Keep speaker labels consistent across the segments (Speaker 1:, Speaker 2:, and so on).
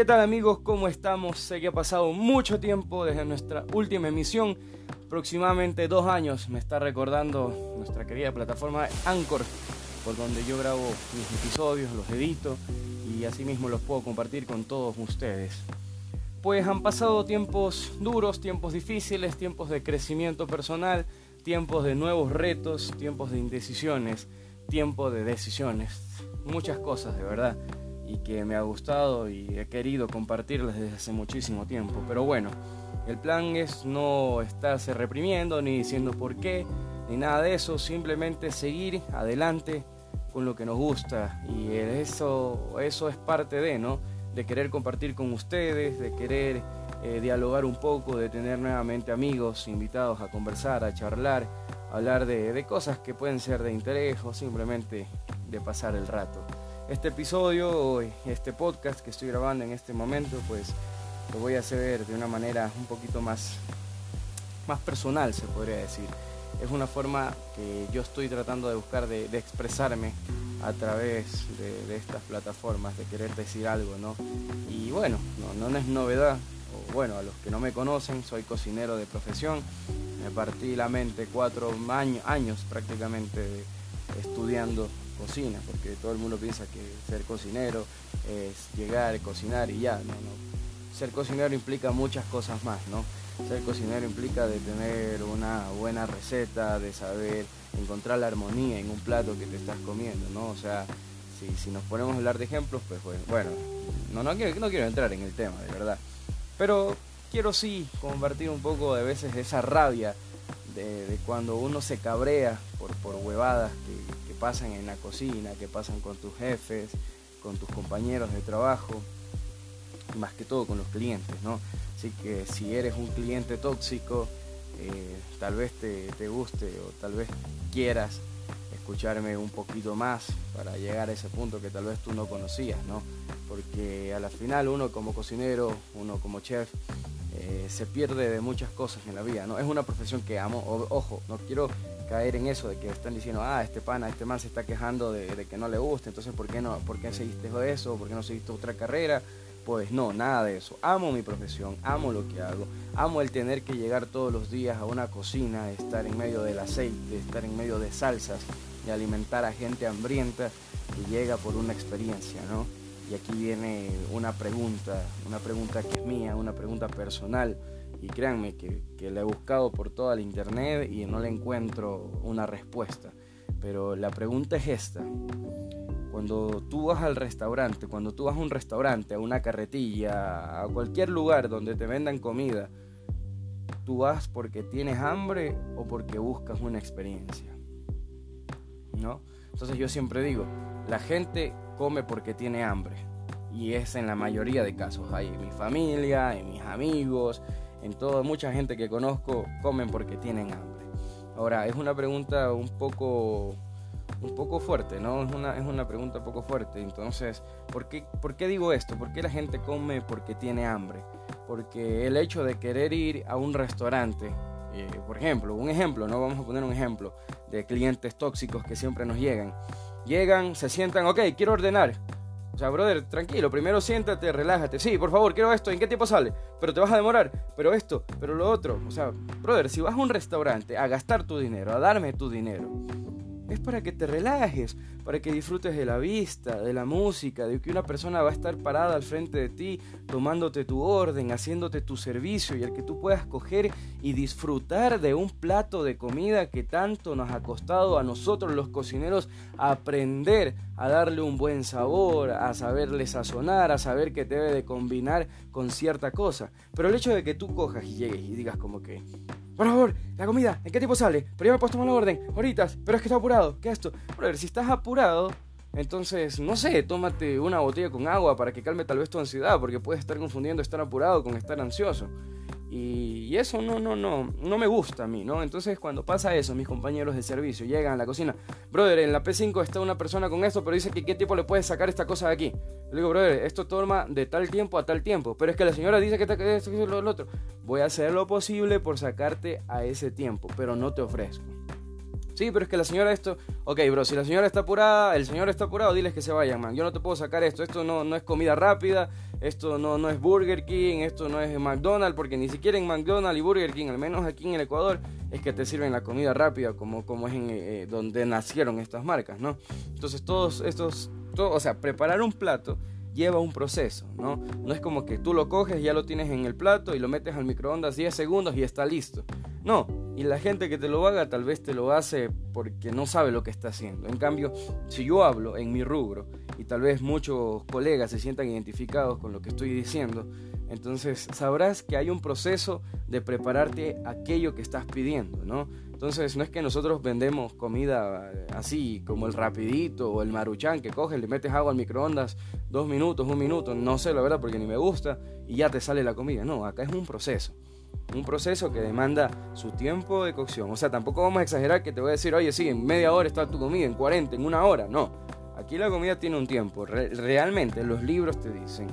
Speaker 1: ¿Qué tal amigos? ¿Cómo estamos? Sé que ha pasado mucho tiempo desde nuestra última emisión, aproximadamente dos años, me está recordando nuestra querida plataforma Anchor, por donde yo grabo mis episodios, los edito y así mismo los puedo compartir con todos ustedes. Pues han pasado tiempos duros, tiempos difíciles, tiempos de crecimiento personal, tiempos de nuevos retos, tiempos de indecisiones, tiempo de decisiones, muchas cosas de verdad y que me ha gustado y he querido compartirles desde hace muchísimo tiempo. Pero bueno, el plan es no estarse reprimiendo ni diciendo por qué ni nada de eso, simplemente seguir adelante con lo que nos gusta y eso eso es parte de, ¿no? De querer compartir con ustedes, de querer eh, dialogar un poco, de tener nuevamente amigos invitados a conversar, a charlar, a hablar de, de cosas que pueden ser de interés o simplemente de pasar el rato este episodio, este podcast que estoy grabando en este momento, pues lo voy a hacer de una manera un poquito más, más personal, se podría decir. Es una forma que yo estoy tratando de buscar de, expresarme a través de, estas plataformas, de querer decir algo, ¿no? Y bueno, no, es novedad, bueno, a los que no me conocen, soy cocinero de profesión, me partí la mente cuatro años, años prácticamente estudiando cocina, porque todo el mundo piensa que ser cocinero es llegar, cocinar y ya, no, no. Ser cocinero implica muchas cosas más, ¿no? Ser cocinero implica de tener una buena receta, de saber encontrar la armonía en un plato que te estás comiendo, ¿no? O sea, si, si nos ponemos a hablar de ejemplos, pues, bueno, no, no, quiero, no quiero entrar en el tema, de verdad. Pero quiero sí compartir un poco de veces esa rabia de, cuando uno se cabrea por, huevadas que, pasan en la cocina, que pasan con tus jefes, con tus compañeros de trabajo, más que todo con los clientes, ¿no? Así que si eres un cliente tóxico, eh, tal vez te, te, guste o tal vez quieras escucharme un poquito más para llegar a ese punto que tal vez tú no conocías, ¿no? Porque a la final uno como cocinero, uno como chef, eh, se pierde de muchas cosas en la vida, ¿no? Es una profesión que amo, ojo, no quiero caer en eso de que están diciendo, ah, este pana, este man se está quejando de, que no le gusta, entonces ¿por qué no? ¿Por qué seguiste eso? ¿Por qué no seguiste otra carrera? Pues no, nada de eso. Amo mi profesión, amo lo que hago, amo el tener que llegar todos los días a una cocina, estar en medio del aceite, estar en medio de salsas y alimentar a gente hambrienta que llega por una experiencia, ¿no? Y aquí viene una pregunta, una pregunta que es mía, una pregunta personal. Y créanme que, que la he buscado por toda la internet y no le encuentro una respuesta. Pero la pregunta es esta. Cuando tú vas al restaurante, cuando tú vas a un restaurante, a una carretilla, a cualquier lugar donde te vendan comida, ¿tú vas porque tienes hambre o porque buscas una experiencia? ¿No? Entonces yo siempre digo, la gente come porque tiene hambre. Y es en la mayoría de casos. Hay en mi familia, en mis amigos, en toda mucha gente que conozco comen porque tienen hambre. Ahora, es una pregunta un poco un poco fuerte, ¿no? Es una, es una pregunta un poco fuerte. Entonces, ¿por qué, ¿por qué digo esto? ¿Por qué la gente come porque tiene hambre? Porque el hecho de querer ir a un restaurante, eh, por ejemplo, un ejemplo, no vamos a poner un ejemplo de clientes tóxicos que siempre nos llegan. Llegan, se sientan, ok, quiero ordenar. Sea, brother, tranquilo, primero siéntate, relájate. Sí, por favor, quiero esto, ¿en qué tiempo sale? Pero te vas a demorar, pero esto, pero lo otro. O sea, brother, si vas a un restaurante a gastar tu dinero, a darme tu dinero, es para que te relajes, para que disfrutes de la vista, de la música, de que una persona va a estar parada al frente de ti, tomándote tu orden, haciéndote tu servicio y el que tú puedas coger y disfrutar de un plato de comida que tanto nos ha costado a nosotros los cocineros aprender a darle un buen sabor, a saberle sazonar, a saber que debe de combinar con cierta cosa. Pero el hecho de que tú cojas y llegues y digas como que, por favor, la comida, ¿en qué tiempo sale? Pero ya me he puesto mal la orden, ahorita, pero es que está apurado, ¿qué es esto? ver, si estás apurado, entonces, no sé, tómate una botella con agua para que calme tal vez tu ansiedad, porque puedes estar confundiendo estar apurado con estar ansioso. Y, eso no, no, no, no me gusta a mí, ¿no? Entonces cuando pasa eso, mis compañeros de servicio llegan a la cocina, brother, en la P5 está una persona con esto, pero dice que qué tiempo le puedes sacar esta cosa de aquí. Le digo, brother, esto toma de tal tiempo a tal tiempo, pero es que la señora dice que esto, lo, lo otro. Voy a hacer lo posible por sacarte a ese tiempo, pero no te ofrezco. Sí, pero es que la señora esto... Ok, bro, si la señora está apurada, el señor está apurado, diles que se vayan, man. Yo no te puedo sacar esto. Esto no, no es comida rápida, esto no, no es Burger King, esto no es McDonald's, porque ni siquiera en McDonald's y Burger King, al menos aquí en el Ecuador, es que te sirven la comida rápida como, como es en eh, donde nacieron estas marcas, ¿no? Entonces todos estos... Todo, o sea, preparar un plato lleva un proceso, ¿no? No es como que tú lo coges, ya lo tienes en el plato y lo metes al microondas 10 segundos y está listo. No, y la gente que te lo haga tal vez te lo hace porque no sabe lo que está haciendo. En cambio, si yo hablo en mi rubro y tal vez muchos colegas se sientan identificados con lo que estoy diciendo, entonces sabrás que hay un proceso de prepararte aquello que estás pidiendo, ¿no? Entonces no es que nosotros vendemos comida así como el rapidito o el maruchan que coges, le metes agua al microondas dos minutos, un minuto, no sé la verdad porque ni me gusta y ya te sale la comida. No, acá es un proceso. Un proceso que demanda su tiempo de cocción. O sea, tampoco vamos a exagerar que te voy a decir, oye, sí, en media hora está tu comida, en 40, en una hora. No, aquí la comida tiene un tiempo. realmente los libros te dicen,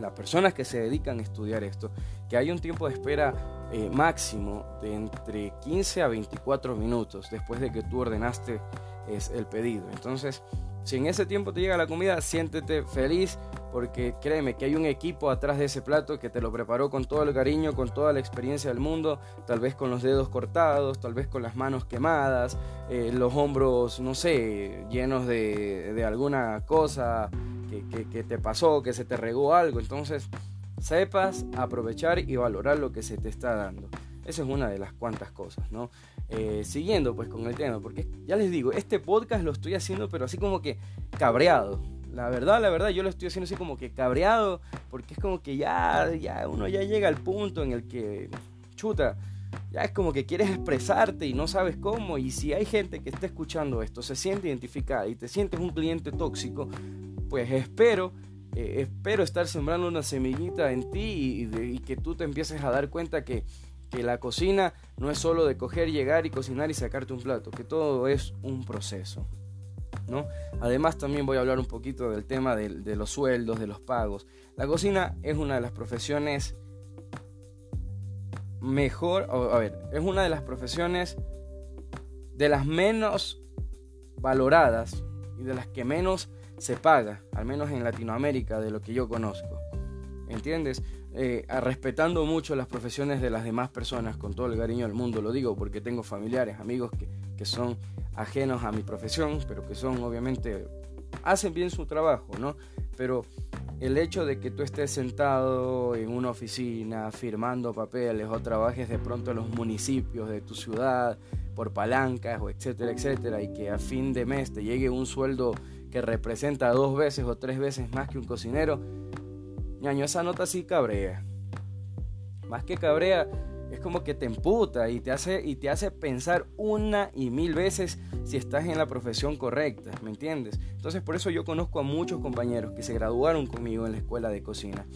Speaker 1: las personas que se dedican a estudiar esto, que hay un tiempo de espera eh, máximo de entre 15 a 24 minutos después de que tú ordenaste es el pedido. Entonces, si en ese tiempo te llega la comida, siéntete feliz porque créeme que hay un equipo atrás de ese plato que te lo preparó con todo el cariño, con toda la experiencia del mundo, tal vez con los dedos cortados, tal vez con las manos quemadas, eh, los hombros, no sé, llenos de, alguna cosa que, te pasó, que se te regó algo. Entonces, sepas aprovechar y valorar lo que se te está dando. Esa es una de las cuantas cosas, ¿no? Eh, siguiendo pues con el tema, porque ya les digo, este podcast lo estoy haciendo pero así como que cabreado. La verdad, la verdad, yo lo estoy haciendo así como que cabreado, porque es como que ya, ya uno ya llega al punto en el que, chuta, ya es como que quieres expresarte y no sabes cómo. Y si hay gente que está escuchando esto, se siente identificada y te sientes un cliente tóxico, pues espero eh, espero estar sembrando una semillita en ti y, que tú te empieces a dar cuenta que, la cocina no es solo de coger, llegar y cocinar y sacarte un plato, que todo es un proceso. ¿No? Además también voy a hablar un poquito del tema de, los sueldos, de los pagos. La cocina es una de las profesiones mejor, a ver, es una de las profesiones de las menos valoradas y de las que menos se paga, al menos en Latinoamérica, de lo que yo conozco. ¿Entiendes? Eh, respetando mucho las profesiones de las demás personas, con todo el cariño del mundo, lo digo porque tengo familiares, amigos que, que son ajenos a mi profesión, pero que son obviamente, hacen bien su trabajo, ¿no? Pero el hecho de que tú estés sentado en una oficina firmando papeles o trabajes de pronto en los municipios de tu ciudad por palancas o etcétera, etcétera, y que a fin de mes te llegue un sueldo que representa dos veces o tres veces más que un cocinero, ñaño, esa nota sí cabrea. Más que cabrea, es como que te emputa y te hace y te hace pensar una y mil veces si estás en la profesión correcta, ¿me entiendes? Entonces por eso yo conozco a muchos compañeros que se graduaron conmigo en la escuela de cocina,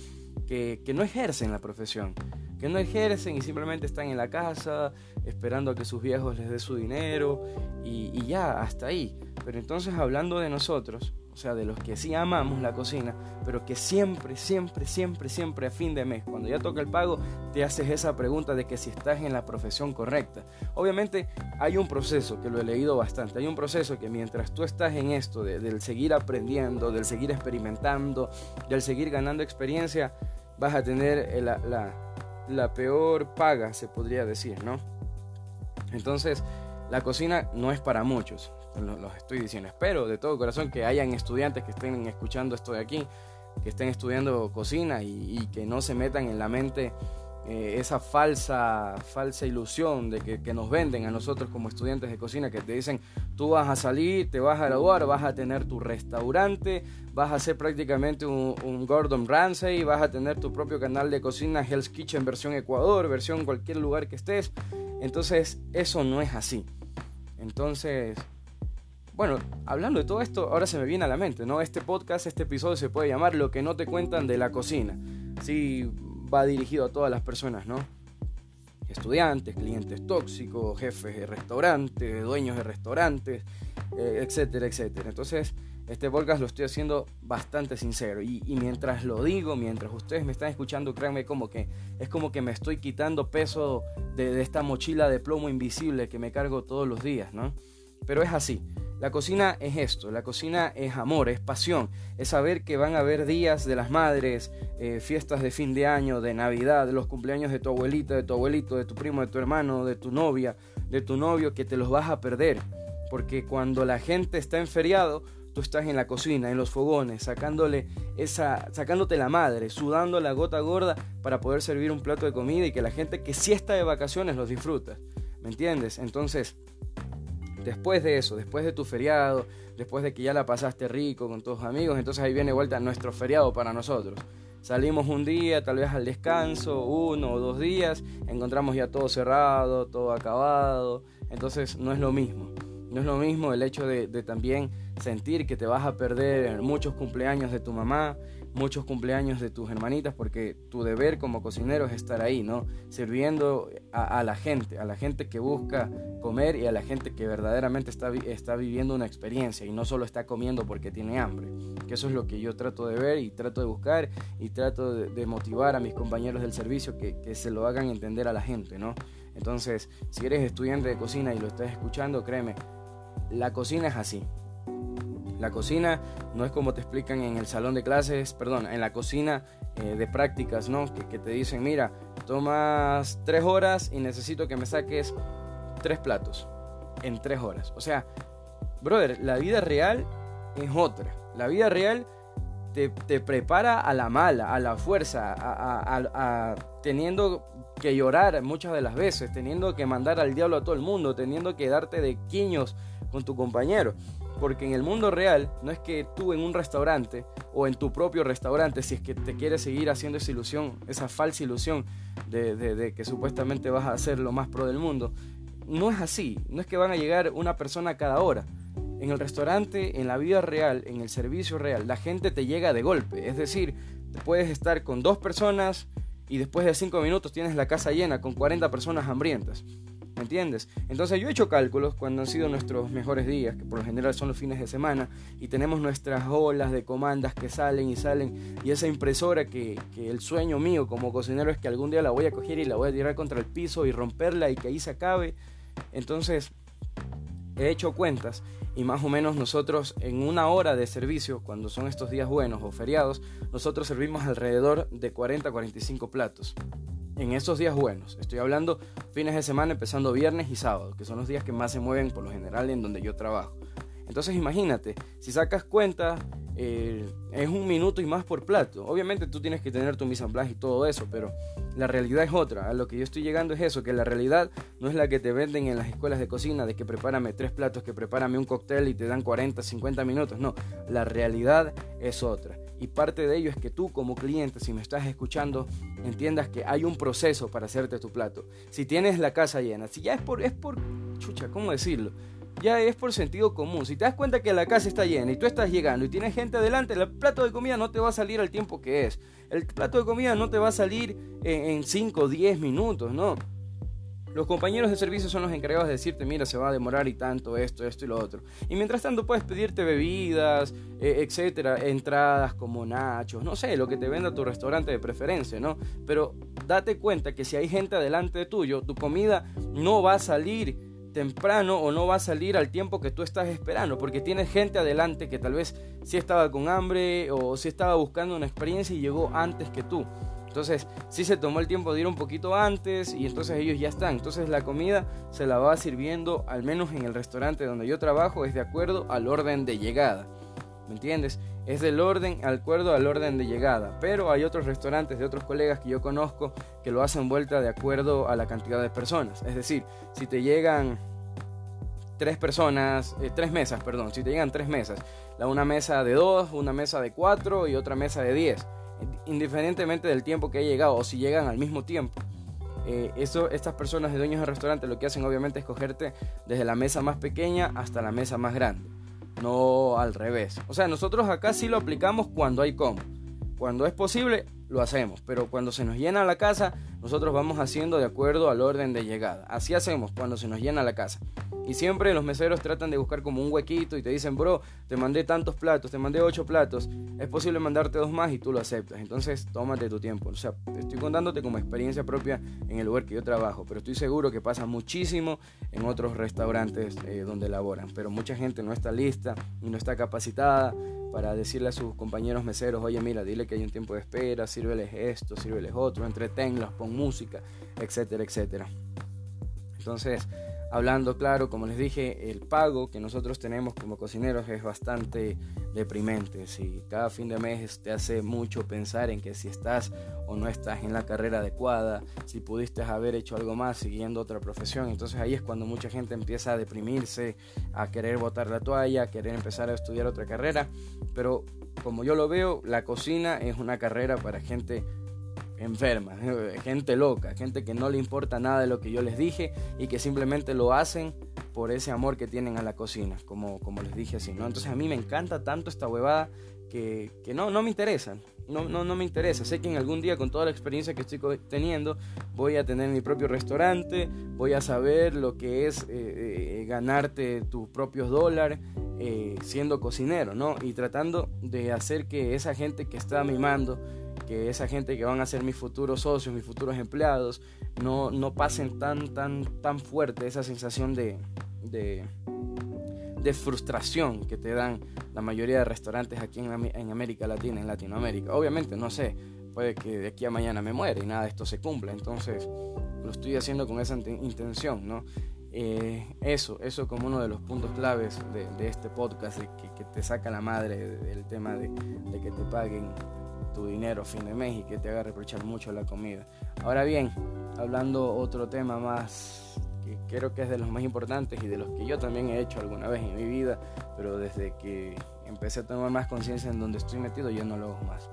Speaker 1: que, no ejercen la profesión, que no ejercen y simplemente están en la casa esperando a que sus viejos les dé su dinero y, y ya, hasta ahí. Pero entonces hablando de nosotros, sea, de los que sí amamos la cocina, pero que siempre, siempre, siempre, siempre a fin de mes, cuando ya toca el pago, te haces esa pregunta de que si estás en la profesión correcta. Obviamente hay un proceso, que lo he leído bastante, hay un proceso que mientras tú estás en esto, del seguir aprendiendo, del seguir experimentando, del seguir ganando experiencia, vas a tener la, la, la peor paga, se podría decir, ¿no? Entonces, la cocina no es para muchos los, estoy diciendo. Espero de todo corazón que hayan estudiantes que estén escuchando esto de aquí, que estén estudiando cocina y, que no se metan en la mente eh, esa falsa, falsa ilusión de que, nos venden a nosotros como estudiantes de cocina, que te dicen, tú vas a salir, te vas a graduar, vas a tener tu restaurante, vas a ser prácticamente un, un Gordon Ramsay, vas a tener tu propio canal de cocina, Hell's Kitchen versión Ecuador, versión cualquier lugar que estés. Entonces, eso no es así. Entonces, bueno, hablando de todo esto, ahora se me viene a la mente, ¿no? Este podcast, este episodio se puede llamar Lo que no te cuentan de la cocina. Sí, va dirigido a todas las personas, ¿no? Estudiantes, clientes tóxicos, jefes de restaurantes, dueños de restaurantes, eh, etcétera, etcétera. Entonces, Este podcast lo estoy haciendo bastante sincero y, mientras lo digo, mientras ustedes me están escuchando, créanme como que es como que me estoy quitando peso de, de esta mochila de plomo invisible que me cargo todos los días, ¿no? Pero es así. La cocina es esto, la cocina es amor, es pasión, es saber que van a haber días de las madres, eh, fiestas de fin de año, de Navidad, los cumpleaños de tu abuelita, de tu abuelito, de tu primo, de tu hermano, de tu novia, de tu novio, que te los vas a perder. Porque cuando la gente está en feriado, tú estás en la cocina, en los fogones, sacándole esa, sacándote la madre, sudando la gota gorda para poder servir un plato de comida y que la gente que sí está de vacaciones los disfruta. ¿Me entiendes? Entonces, Después de eso, después de tu feriado, después de que ya la pasaste rico con tus amigos, entonces ahí viene vuelta nuestro feriado para nosotros. Salimos un día, tal vez al descanso, uno o dos días, encontramos ya todo cerrado, todo acabado, entonces no es lo mismo. No es lo mismo el hecho de, de también sentir que te vas a perder muchos cumpleaños de tu mamá, muchos cumpleaños de tus hermanitas, porque tu deber como cocinero es estar ahí, ¿no? Sirviendo a, la gente, a la gente que busca comer y a la gente que verdaderamente está, está viviendo una experiencia y no solo está comiendo porque tiene hambre. Que eso es lo que yo trato de ver y trato de buscar y trato de, motivar a mis compañeros del servicio que, que se lo hagan entender a la gente, ¿no? Entonces, si eres estudiante de cocina y lo estás escuchando, créeme, la cocina es así. La cocina no es como te explican en el salón de clases, perdón, en la cocina eh, de prácticas, ¿no? Que, te dicen, mira, tomas tres horas y necesito que me saques tres platos en tres horas. O sea, brother, la vida real es otra. La vida real te, prepara a la mala, a la fuerza, a, teniendo que llorar muchas de las veces, teniendo que mandar al diablo a todo el mundo, teniendo que darte de quiños con tu compañero. Porque en el mundo real no es que tú en un restaurante o en tu propio restaurante, si es que te quieres seguir haciendo esa ilusión, esa falsa ilusión de, que supuestamente vas a ser lo más pro del mundo, no es así. No es que van a llegar una persona cada hora. En el restaurante, en la vida real, en el servicio real, la gente te llega de golpe. Es decir, puedes estar con dos personas y después de cinco minutos tienes la casa llena con 40 personas hambrientas. ¿Me entiendes? Entonces yo he hecho cálculos cuando han sido nuestros mejores días, que por lo general son los fines de semana, y tenemos nuestras olas de comandas que salen y salen, y esa impresora que, el sueño mío como cocinero es que algún día la voy a coger y la voy a tirar contra el piso y romperla y que ahí se acabe. Entonces he hecho cuentas y más o menos nosotros en una hora de servicio, cuando son estos días buenos o feriados, nosotros servimos alrededor de 40 45 platos en esos días buenos. Estoy hablando fines de semana empezando viernes y sábado, que son los días que más se mueven por lo general en donde yo trabajo. Entonces imagínate, si sacas cuenta, eh, es un minuto y más por plato. Obviamente tú tienes que tener tu mise y todo eso, pero la realidad es otra. A lo que yo estoy llegando es eso, que la realidad no es la que te venden en las escuelas de cocina, de que prepárame tres platos, que prepárame un cóctel y te dan 40, 50 minutos. No, la realidad es otra. Y parte de ello es que tú como cliente, si me estás escuchando, entiendas que hay un proceso para hacerte tu plato. Si tienes la casa llena, si ya es por, es por, chucha, ¿cómo decirlo? Ya es por sentido común. Si te das cuenta que la casa está llena y tú estás llegando y tienes gente adelante, el plato de comida no te va a salir al tiempo que es. El plato de comida no te va a salir en 5 o 10 minutos, no. Los compañeros de servicio son los encargados de decirte, mira, se va a demorar y tanto, esto, esto y lo otro. Y mientras tanto puedes pedirte bebidas, eh, etcétera, entradas como nachos, no sé, lo que te venda tu restaurante de preferencia, ¿no? Pero date cuenta que si hay gente adelante de tuyo, tu comida no va a salir temprano o no va a salir al tiempo que tú estás esperando, porque tienes gente adelante que tal vez sí estaba con hambre o sí estaba buscando una experiencia y llegó antes que tú. Entonces, sí se tomó el tiempo de ir un poquito antes y entonces ellos ya están. Entonces la comida se la va sirviendo, al menos en el restaurante donde yo trabajo, es de acuerdo al orden de llegada. ¿Me entiendes? Es del orden, al acuerdo al orden de llegada. Pero hay otros restaurantes de otros colegas que yo conozco que lo hacen vuelta de acuerdo a la cantidad de personas. Es decir, si te llegan tres personas, eh, tres mesas, perdón, si te llegan tres mesas, la una mesa de dos, una mesa de cuatro y otra mesa de diez indiferentemente del tiempo que haya llegado o si llegan al mismo tiempo. Eh, eso, estas personas de dueños de restaurante lo que hacen obviamente es cogerte desde la mesa más pequeña hasta la mesa más grande, no al revés. O sea, nosotros acá sí lo aplicamos cuando hay como. Cuando es posible, lo hacemos, pero cuando se nos llena la casa, nosotros vamos haciendo de acuerdo al orden de llegada. Así hacemos cuando se nos llena la casa. Y siempre los meseros tratan de buscar como un huequito y te dicen, bro, te mandé tantos platos, te mandé ocho platos, es posible mandarte dos más y tú lo aceptas. Entonces, tómate tu tiempo. O sea, estoy contándote como experiencia propia en el lugar que yo trabajo, pero estoy seguro que pasa muchísimo en otros restaurantes eh, donde laboran. Pero mucha gente no está lista y no está capacitada para decirle a sus compañeros meseros, oye, mira, dile que hay un tiempo de espera, sírveles esto, sírveles otro, entretenlos, pon música, etcétera, etcétera. Entonces, Hablando claro, como les dije, el pago que nosotros tenemos como cocineros es bastante deprimente. Si cada fin de mes te hace mucho pensar en que si estás o no estás en la carrera adecuada, si pudiste haber hecho algo más siguiendo otra profesión, entonces ahí es cuando mucha gente empieza a deprimirse, a querer botar la toalla, a querer empezar a estudiar otra carrera. Pero como yo lo veo, la cocina es una carrera para gente enferma, gente loca, gente que no le importa nada de lo que yo les dije y que simplemente lo hacen por ese amor que tienen a la cocina, como, como les dije así, ¿no? Entonces a mí me encanta tanto esta huevada que, que no, no me interesan, no, no, no me interesa. Sé que en algún día con toda la experiencia que estoy teniendo voy a tener mi propio restaurante, voy a saber lo que es eh, eh, ganarte tus propios dólares eh, siendo cocinero, ¿no? Y tratando de hacer que esa gente que está mimando que esa gente que van a ser mis futuros socios, mis futuros empleados, no, no pasen tan, tan, tan fuerte esa sensación de, de, frustración que te dan la mayoría de restaurantes aquí en, en América Latina, en Latinoamérica. Obviamente, no sé, puede que de aquí a mañana me muera y nada de esto se cumpla, entonces lo estoy haciendo con esa intención, ¿no? Eh, eso, eso como uno de los puntos claves de, este podcast, que, que, te saca la madre del tema de, de que te paguen tu dinero a fin de mes y que te haga reprochar mucho la comida. Ahora bien, hablando otro tema más que creo que es de los más importantes y de los que yo también he hecho alguna vez en mi vida, pero desde que empecé a tomar más conciencia en donde estoy metido, yo no lo hago más.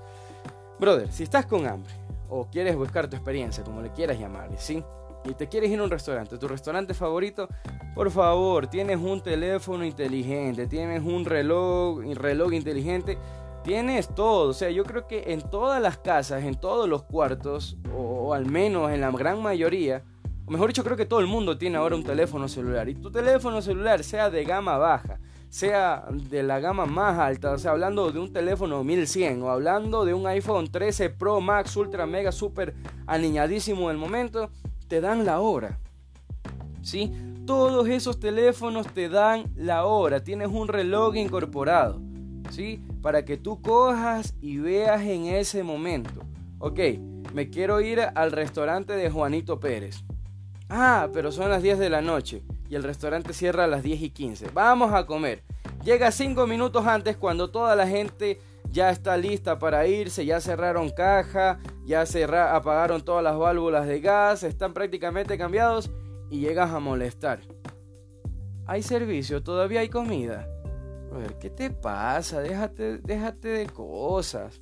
Speaker 1: Brother, si estás con hambre o quieres buscar tu experiencia, como le quieras llamar, ¿sí? Y te quieres ir a un restaurante, tu restaurante favorito, por favor, tienes un teléfono inteligente, tienes un reloj, un reloj inteligente, Tienes todo, o sea, yo creo que en todas las casas, en todos los cuartos, o, al menos en la gran mayoría, o mejor dicho, creo que todo el mundo tiene ahora un teléfono celular. Y tu teléfono celular, sea de gama baja, sea de la gama más alta, o sea, hablando de un teléfono 1100 o hablando de un iPhone 13 Pro Max Ultra Mega Super aniñadísimo del momento, te dan la hora. ¿Sí? Todos esos teléfonos te dan la hora, tienes un reloj incorporado. ¿Sí? para que tú cojas y veas en ese momento. Ok, me quiero ir al restaurante de Juanito Pérez. Ah, pero son las 10 de la noche y el restaurante cierra a las 10 y 15. Vamos a comer. Llega 5 minutos antes cuando toda la gente ya está lista para irse, ya cerraron caja, ya apagaron todas las válvulas de gas, están prácticamente cambiados y llegas a molestar. ¿Hay servicio? ¿Todavía hay comida? ¿Qué te pasa? Déjate, déjate de cosas.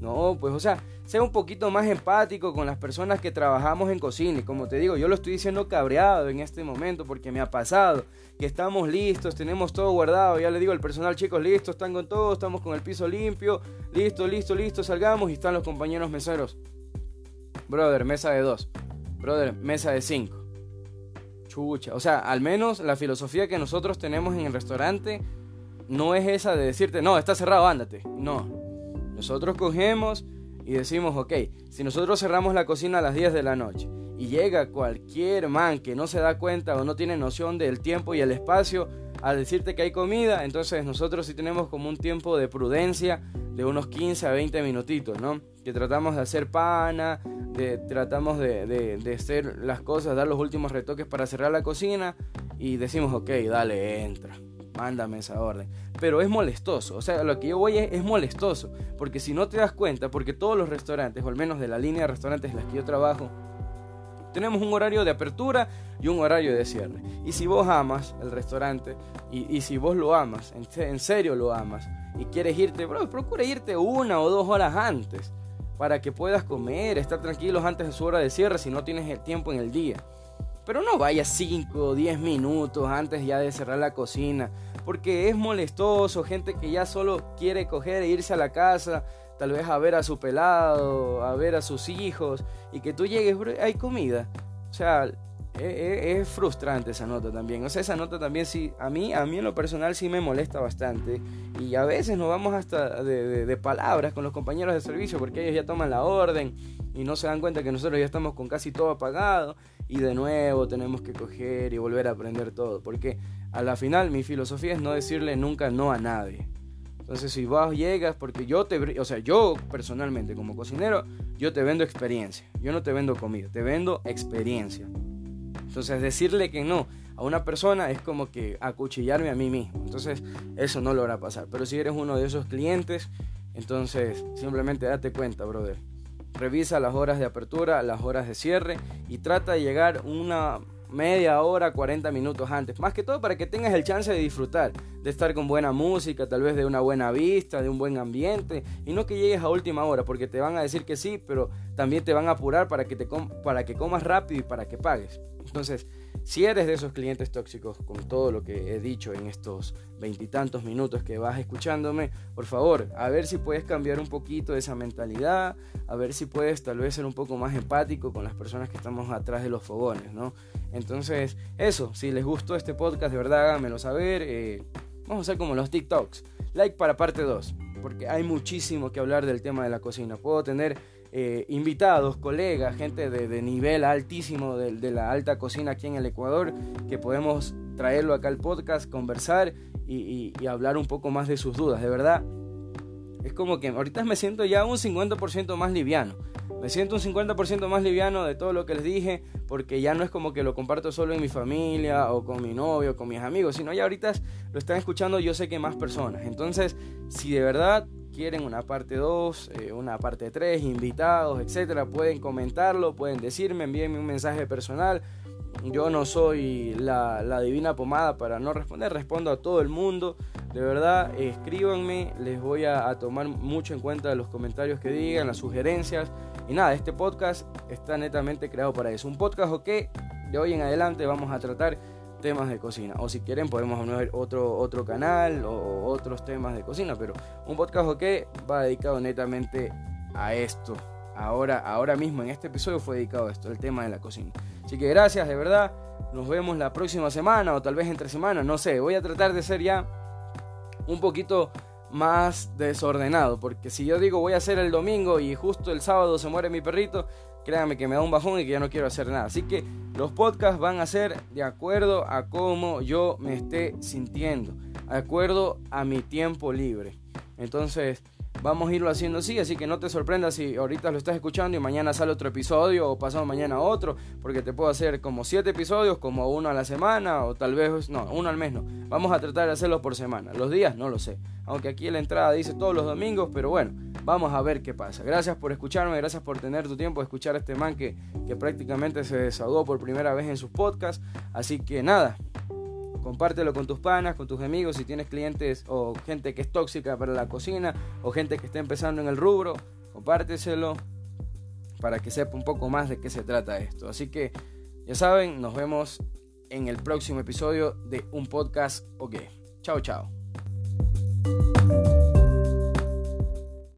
Speaker 1: No, pues, o sea, sea un poquito más empático con las personas que trabajamos en cocina. Y como te digo, yo lo estoy diciendo cabreado en este momento porque me ha pasado que estamos listos, tenemos todo guardado. Ya le digo al personal, chicos, listos, están con todo, estamos con el piso limpio, listo, listo, listo, salgamos y están los compañeros meseros. Brother, mesa de dos. Brother, mesa de cinco. Chucha, o sea, al menos la filosofía que nosotros tenemos en el restaurante no es esa de decirte, no, está cerrado, ándate. No. Nosotros cogemos y decimos, ok, si nosotros cerramos la cocina a las 10 de la noche y llega cualquier man que no se da cuenta o no tiene noción del tiempo y el espacio a decirte que hay comida, entonces nosotros sí tenemos como un tiempo de prudencia de unos 15 a 20 minutitos, ¿no? Que tratamos de hacer pana, de, tratamos de, de, de hacer las cosas, dar los últimos retoques para cerrar la cocina y decimos, ok, dale, entra mándame esa orden. Pero es molestoso, o sea, lo que yo voy es, molestoso, porque si no te das cuenta, porque todos los restaurantes, o al menos de la línea de restaurantes en las que yo trabajo, tenemos un horario de apertura y un horario de cierre. Y si vos amas el restaurante, y, si vos lo amas, en, serio lo amas, y quieres irte, bro, procura irte una o dos horas antes para que puedas comer, estar tranquilos antes de su hora de cierre si no tienes el tiempo en el día. Pero no vayas 5 o 10 minutos antes ya de cerrar la cocina, porque es molestoso, gente que ya solo quiere coger e irse a la casa, tal vez a ver a su pelado, a ver a sus hijos, y que tú llegues, hay comida. O sea, es, frustrante esa nota también. O sea, esa nota también sí, a mí, a mí en lo personal sí me molesta bastante. Y a veces nos vamos hasta de, de, palabras con los compañeros de servicio porque ellos ya toman la orden y no se dan cuenta que nosotros ya estamos con casi todo apagado. Y de nuevo tenemos que coger y volver a aprender todo. Porque a la final mi filosofía es no decirle nunca no a nadie. Entonces, si vos llegas, porque yo te, o sea, yo personalmente como cocinero, yo te vendo experiencia. Yo no te vendo comida, te vendo experiencia. Entonces, decirle que no a una persona es como que acuchillarme a mí mismo. Entonces, eso no logra pasar. Pero si eres uno de esos clientes, entonces simplemente date cuenta, brother. Revisa las horas de apertura, las horas de cierre y trata de llegar una media hora, 40 minutos antes. Más que todo para que tengas el chance de disfrutar, de estar con buena música, tal vez de una buena vista, de un buen ambiente. Y no que llegues a última hora, porque te van a decir que sí, pero también te van a apurar para que, te para que comas rápido y para que pagues. Entonces, si eres de esos clientes tóxicos, con todo lo que he dicho en estos veintitantos minutos que vas escuchándome, por favor, a ver si puedes cambiar un poquito esa mentalidad, a ver si puedes tal vez ser un poco más empático con las personas que estamos atrás de los fogones, ¿no? Entonces, eso, si les gustó este podcast, de verdad háganmelo saber. Eh, vamos a hacer como los TikToks. Like para parte 2, porque hay muchísimo que hablar del tema de la cocina. Puedo tener eh, invitados, colegas, gente de, nivel altísimo de, la alta cocina aquí en el Ecuador, que podemos traerlo acá al podcast, conversar y, hablar un poco más de sus dudas. De verdad, es como que ahorita me siento ya un 50% más liviano. Me siento un 50% más liviano de todo lo que les dije, porque ya no es como que lo comparto solo en mi familia o con mi novio o con mis amigos, sino ya ahorita lo están escuchando yo sé que más personas. Entonces, si de verdad quieren una parte 2, eh, una parte 3, invitados, etcétera, pueden comentarlo, pueden decirme, envíenme un mensaje personal. Yo no soy la, divina pomada para no responder, respondo a todo el mundo. De verdad, escríbanme, les voy a, tomar mucho en cuenta los comentarios que digan, las sugerencias. Y nada, este podcast está netamente creado para eso. Un podcast que de hoy en adelante vamos a tratar temas de cocina. O si quieren podemos ver otro, otro canal o otros temas de cocina. Pero un podcast que va dedicado netamente a esto. Ahora, ahora mismo en este episodio fue dedicado a esto, el tema de la cocina. Así que gracias, de verdad. Nos vemos la próxima semana o tal vez entre semanas, no sé. Voy a tratar de ser ya un poquito más desordenado. Porque si yo digo voy a hacer el domingo y justo el sábado se muere mi perrito, créanme que me da un bajón y que ya no quiero hacer nada. Así que los podcasts van a ser de acuerdo a cómo yo me esté sintiendo, de acuerdo a mi tiempo libre. Entonces, vamos a irlo haciendo así, así que no te sorprendas si ahorita lo estás escuchando y mañana sale otro episodio o pasado mañana otro, porque te puedo hacer como siete episodios, como uno a la semana o tal vez, no, uno al mes no. Vamos a tratar de hacerlo por semana. Los días no lo sé, aunque aquí en la entrada dice todos los domingos, pero bueno, vamos a ver qué pasa. Gracias por escucharme, gracias por tener tu tiempo de escuchar a este man que, que prácticamente se desahogó por primera vez en sus podcasts. Así que nada, compártelo con tus panas, con tus amigos, si tienes clientes o gente que es tóxica para la cocina o gente que está empezando en el rubro, compárteselo para que sepa un poco más de qué se trata esto. Así que ya saben, nos vemos en el próximo episodio de un podcast OK. Chao, chao.